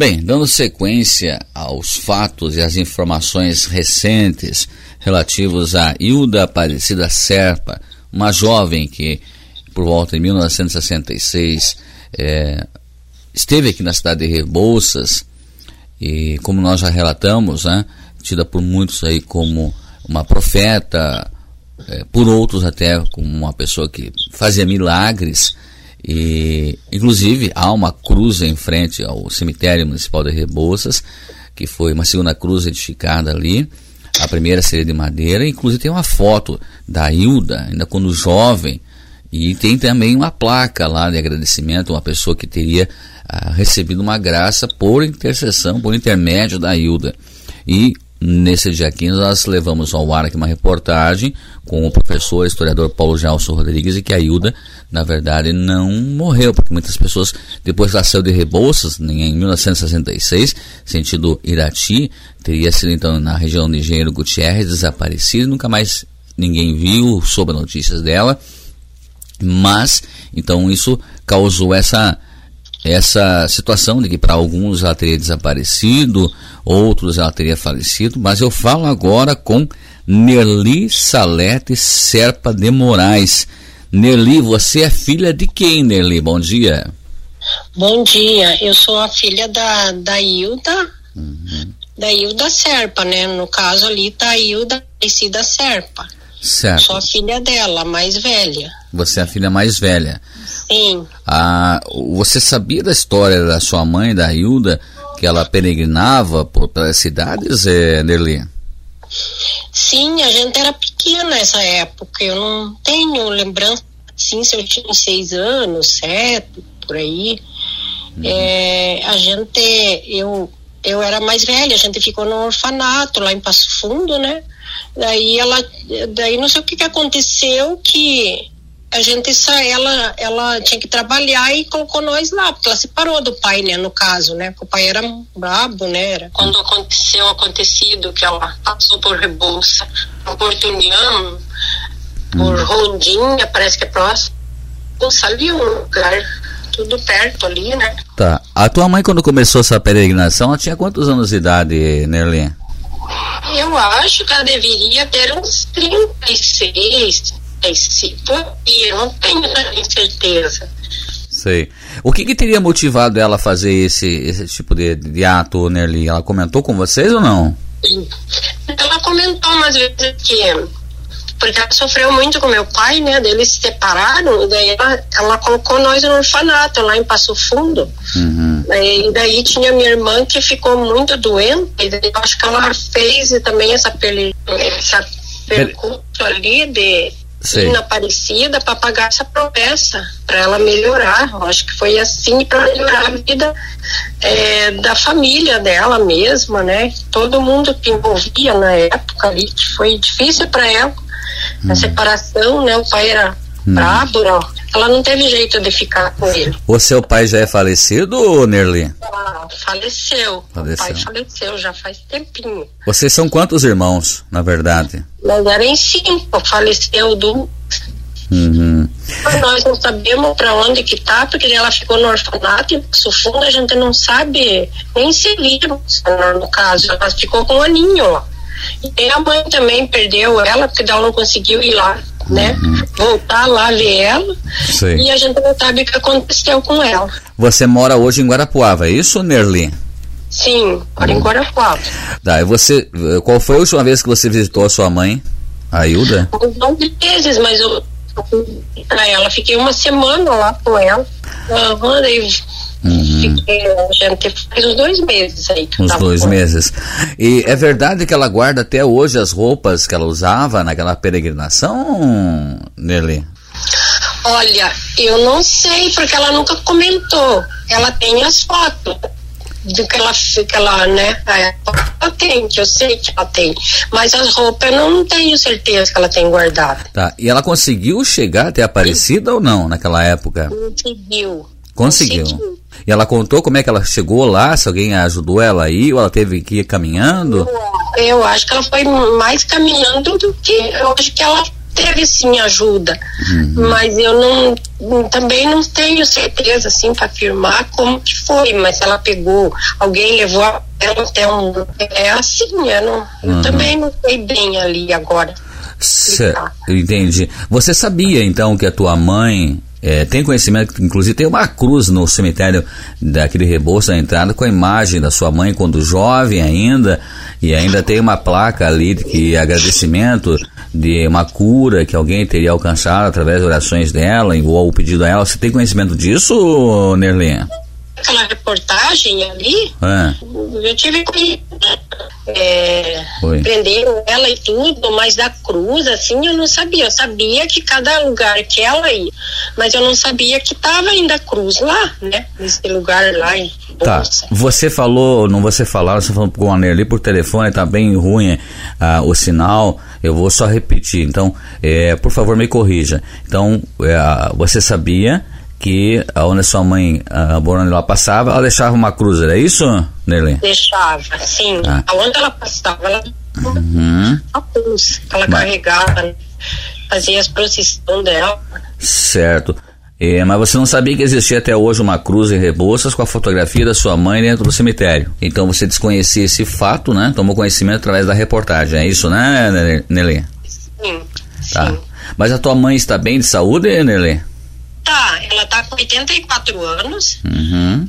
Bem, dando sequência aos fatos e às informações recentes relativos a Hilda Aparecida Serpa, uma jovem que, por volta de 1966, é, esteve aqui na cidade de Rebouças e, como nós já relatamos, né, tida por muitos aí como uma profeta, é, por outros até como uma pessoa que fazia milagres. E, inclusive, há uma cruz em frente ao cemitério municipal de Rebouças, que foi uma segunda cruz edificada ali. A primeira seria de madeira, inclusive tem uma foto da Hilda, ainda quando jovem, e tem também uma placa lá de agradecimento, uma pessoa que teria ah, recebido uma graça por intercessão, por intermédio da Hilda. E Nesse dia 15, nós levamos ao ar aqui uma reportagem com o professor historiador Paulo Gelson Rodrigues e que a Hilda, na verdade, não morreu, porque muitas pessoas, depois ela saiu de Rebouças, em 1966, sentido Irati, teria sido então na região de Engenheiro Gutierrez, desaparecida, nunca mais ninguém viu, soube notícias dela, mas, então isso causou essa essa situação de que para alguns ela teria desaparecido, outros ela teria falecido, mas eu falo agora com Nerli Salete Serpa de Moraes. Nerli, você é filha de quem, Nerli? Bom dia. Bom dia, eu sou a filha da, da Hilda, uhum. da Hilda Serpa, né? No caso ali tá a Hilda Aparecida Serpa. Certo. Sou a filha dela, mais velha. Você é a filha mais velha. Sim. Ah, você sabia da história da sua mãe, da Hilda, que ela peregrinava por pelas cidades, é, Nerli? Sim, a gente era pequena nessa época. Eu não tenho lembrança, sim, se eu tinha seis anos, sete, por aí. Uhum. É, a gente, eu, eu era mais velha, a gente ficou no orfanato lá em Passo Fundo, né? Daí ela, daí não sei o que, que aconteceu que a gente ela ela tinha que trabalhar e colocou nós lá porque ela separou do pai né no caso né porque o pai era brabo né era. quando aconteceu o acontecido que ela passou por Rebouça por Tunião por hum. Rondinha parece que é próximo ali um lugar tudo perto ali né tá a tua mãe quando começou essa peregrinação ela tinha quantos anos de idade Nerlin eu acho que ela deveria ter uns 36 esse eu não tenho certeza. Sei. O que, que, teria motivado ela a fazer esse, esse tipo de, de ato, Nerli? Ela comentou com vocês ou não? Sim. Ela comentou umas vezes que porque ela sofreu muito com meu pai, né? Eles se separaram, daí ela, ela colocou nós no orfanato lá em Passo Fundo. Uhum. E daí tinha minha irmã que ficou muito doente, e daí eu acho que ela fez também essa, essa percurso ali de Sim. Aparecida para pagar essa promessa, para ela melhorar. Eu acho que foi assim para melhorar a vida é, da família dela mesma, né? Todo mundo que envolvia na época ali, que foi difícil para ela. Hum. A separação, né? O pai era hum. brabo, não. ela não teve jeito de ficar com ele. O seu pai já é falecido, Nerli? Ah, faleceu. faleceu. O pai faleceu já faz tempinho. Vocês são quantos irmãos, na verdade? Nós eram cinco, faleceu do. Uhum. Nós não sabemos para onde que tá, porque ela ficou no orfanato e no fundo a gente não sabe nem se viram, no caso. Ela ficou com um aninho lá. E a mãe também perdeu ela, porque ela não conseguiu ir lá, né? Uhum. Voltar lá ver ela. Sim. E a gente não sabe o que aconteceu com ela. Você mora hoje em Guarapuava, é isso, Nerli? Sim, moro em uhum. Guarapuava. Tá, e você, qual foi a última vez que você visitou a sua mãe, a Hilda? Não vezes, mas eu, pra ela, fiquei uma semana lá com ela. Uhum, daí. Fiquei, a gente faz uns dois meses aí. Uns dois meses. E é verdade que ela guarda até hoje as roupas que ela usava naquela peregrinação, Nelly? Olha, eu não sei, porque ela nunca comentou. Ela tem as fotos do que ela, que ela né, ela tem, que eu sei que ela tem, mas as roupas eu não tenho certeza que ela tem guardado. Tá, e ela conseguiu chegar até Aparecida Sim. ou não naquela época? Conseguiu. Conseguiu. E ela contou como é que ela chegou lá, se alguém ajudou ela aí, ou ela teve que ir caminhando? Eu acho que ela foi mais caminhando do que. Eu acho que ela teve sim ajuda, uhum. mas eu não também não tenho certeza assim para afirmar como que foi, mas ela pegou, alguém levou ela até um é assim, eu, não, uhum. eu também não sei bem ali agora. Cê, entendi. Você sabia então que a tua mãe é, tem conhecimento que, inclusive, tem uma cruz no cemitério daquele Rebouças na entrada com a imagem da sua mãe quando jovem ainda, e ainda tem uma placa ali de que agradecimento de uma cura que alguém teria alcançado através de orações dela, ou o pedido a ela. Você tem conhecimento disso, Nerlinha? Aquela reportagem ali, é. eu tive é, prenderam ela e tudo, mas da cruz, assim, eu não sabia. Eu sabia que cada lugar que ela ia, mas eu não sabia que tava ainda a cruz lá, né? Nesse lugar lá em Tá, você falou, não você falar, você falou com a ali por telefone, tá bem ruim ah, o sinal, eu vou só repetir, então, é, por favor me corrija. Então, é, você sabia que onde sua mãe, a lá passava, ela deixava uma cruz, era isso, Nerlin? Deixava, sim. Ah. Aonde ela passava, ela uhum. a cruz, ela mas... carregava, fazia as procissões dela. Certo. É, mas você não sabia que existia até hoje uma cruz em Rebouças com a fotografia da sua mãe dentro do cemitério. Então você desconhecia esse fato, né? Tomou conhecimento através da reportagem. É isso, né, Nelly? Sim. Tá. Sim. Mas a tua mãe está bem de saúde, Nelly? Tá, ela tá com 84 anos uhum.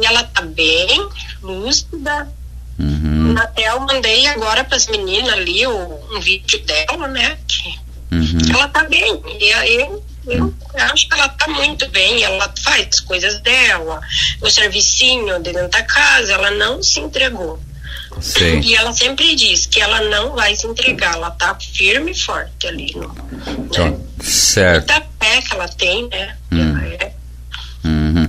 e ela tá bem, lúcida. Uhum. Até eu mandei agora para as meninas ali o, um vídeo dela, né? Que uhum. ela tá bem. E eu, eu, eu acho que ela tá muito bem. Ela faz as coisas dela, o servicinho dentro da casa, ela não se entregou. Sim. E ela sempre diz que ela não vai se entregar, ela tá firme e forte ali. No, então, né? Certo. Muita fé que ela tem, né? Hum. É. Uhum.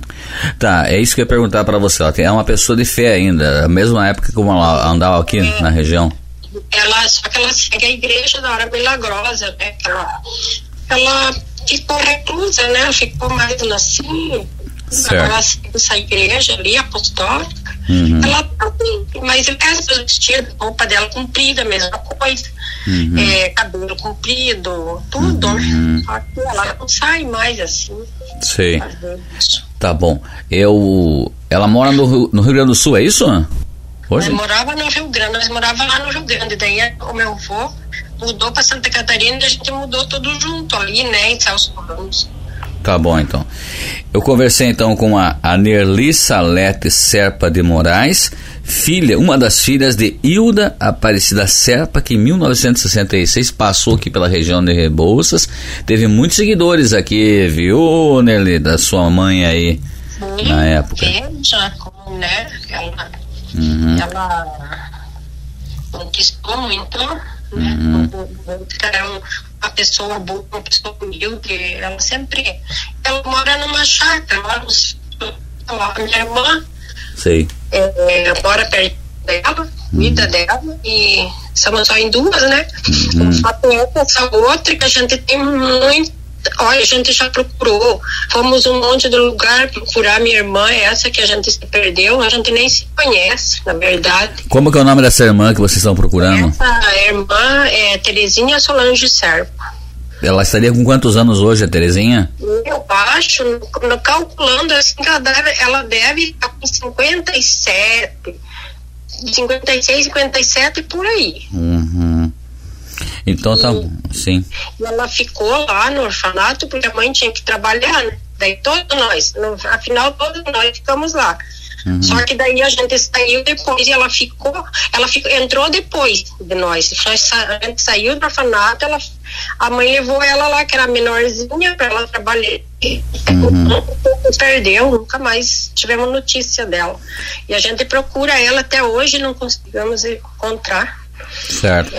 Tá, é isso que eu ia perguntar para você. Ela é uma pessoa de fé ainda, mesma época como ela andava aqui é. na região. Ela, só que ela segue a igreja da hora milagrosa, né? Ela, ela ficou reclusa, né? Ficou mais assim. Certo. Ela segue essa igreja ali, apostólica. Uhum. Ela tá assim, mas o resto do vestido, roupa dela comprida, mesma coisa. Uhum. É, cabelo comprido, tudo, uhum. Ela não sai mais assim. Sei. Tá bom. Eu. Ela mora no, no Rio Grande do Sul, é isso? Hoje? Eu morava no Rio Grande, nós morava lá no Rio Grande. Daí o meu avô mudou para Santa Catarina e a gente mudou tudo junto ali, né, em Celso Ramos. Tá bom, então. Eu conversei então com a, a Nerli Salete Serpa de Moraes, filha, uma das filhas de Hilda Aparecida Serpa, que em 1966 passou aqui pela região de Rebouças. Teve muitos seguidores aqui, viu, Nerli, da sua mãe aí, Sim, na época. Já, como, né, ela, uhum. ela conquistou muito, né, uhum. Então, uma pessoa boa, uma pessoa humilde, ela sempre, ela mora numa chácara, lá no, minha irmã Sei. É, mora perto dela, cuida uhum. dela, e somos só em duas, né? Uhum. Só tem essa outra que a gente tem muito Olha, a gente já procurou, fomos um monte de lugar procurar minha irmã, essa que a gente se perdeu, a gente nem se conhece, na verdade. Como que é o nome dessa irmã que vocês estão procurando? Essa irmã é Terezinha Solange Serpa. Ela estaria com quantos anos hoje, a Terezinha? Eu acho, calculando assim, ela deve, ela deve estar com 57, 56, 57 por aí. Uhum. Então tá bom, sim. E ela ficou lá no orfanato porque a mãe tinha que trabalhar, né? Daí todos nós, no, afinal todos nós ficamos lá. Uhum. Só que daí a gente saiu depois e ela ficou, ela ficou, entrou depois de nós. A gente saiu do orfanato, ela, a mãe levou ela lá, que era menorzinha, para ela trabalhar. Uhum. Perdeu, nunca mais tivemos notícia dela. E a gente procura ela até hoje, não conseguimos encontrar. Certo.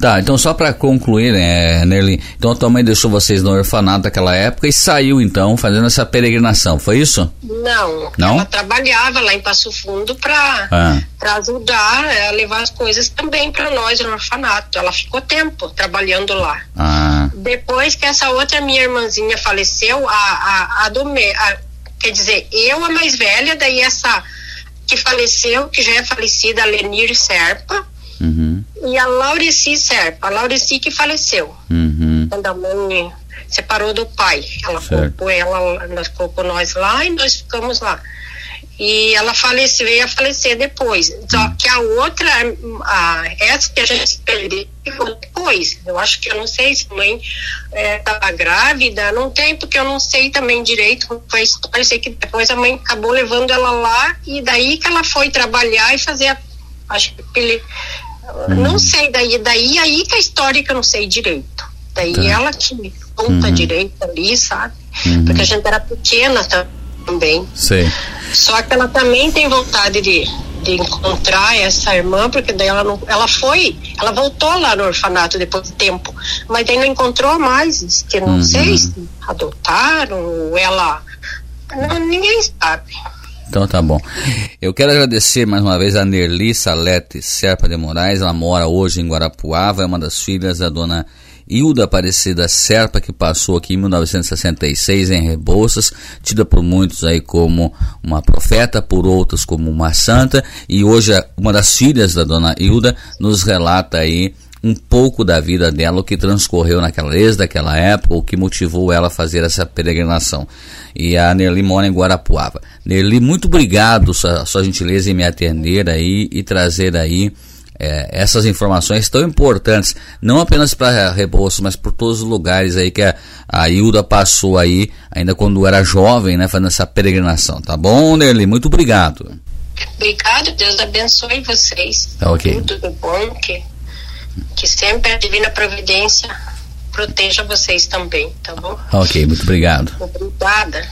Tá, então só para concluir, né, Nerlin, então a tua mãe deixou vocês no orfanato naquela época e saiu então fazendo essa peregrinação, foi isso? Não, Não? ela trabalhava lá em Passo Fundo para ah. ajudar a levar as coisas também para nós no orfanato. Ela ficou tempo trabalhando lá. Ah. Depois que essa outra minha irmãzinha faleceu, a, a, a do me, a, quer dizer, eu a mais velha, daí essa que faleceu, que já é falecida, a Lenir Serpa, Uhum. E a Laureci Serpa, a Laureci que faleceu. Uhum. uhum. quando a mãe separou do pai. Ela colocou ela, nós colocou nós lá e nós ficamos lá. E ela faleceu, veio a falecer depois. Só hum. que a outra, a, essa que a gente perdeu depois. Eu acho que eu não sei se a mãe estava é, grávida, não tem, porque eu não sei também direito. Foi eu sei que depois a mãe acabou levando ela lá e daí que ela foi trabalhar e fazer a, acho que ele, hum. não sei daí, daí aí que a história que eu não sei direito. Daí tá. ela que conta uhum. direito ali, sabe? Uhum. Porque a gente era pequena também. Sim. Só que ela também tem vontade de, de encontrar essa irmã, porque daí ela não, ela foi, ela voltou lá no orfanato depois de tempo, mas daí não encontrou mais, que não uhum. sei se adotaram ou ela, não, ninguém sabe. Então tá bom. Eu quero agradecer mais uma vez a Nerli Salete Serpa de Moraes. Ela mora hoje em Guarapuava, é uma das filhas da dona Hilda Aparecida Serpa, que passou aqui em 1966 em Rebouças, tida por muitos aí como uma profeta, por outros como uma santa, e hoje uma das filhas da dona Hilda nos relata aí um pouco da vida dela, o que transcorreu naquela desde daquela época, o que motivou ela a fazer essa peregrinação. E a Nerli mora em Guarapuava. Nerli, muito obrigado sua, sua gentileza em me atender aí e trazer aí é, essas informações tão importantes, não apenas para Rebouças, mas por todos os lugares aí que a, a Hilda passou aí, ainda quando era jovem, né, fazendo essa peregrinação. Tá bom, Nerli? Muito obrigado. Obrigado, Deus abençoe vocês. Tá ok. Tudo bom, que, que sempre a divina providência proteja vocês também, tá bom? Ok, muito obrigado. Obrigada.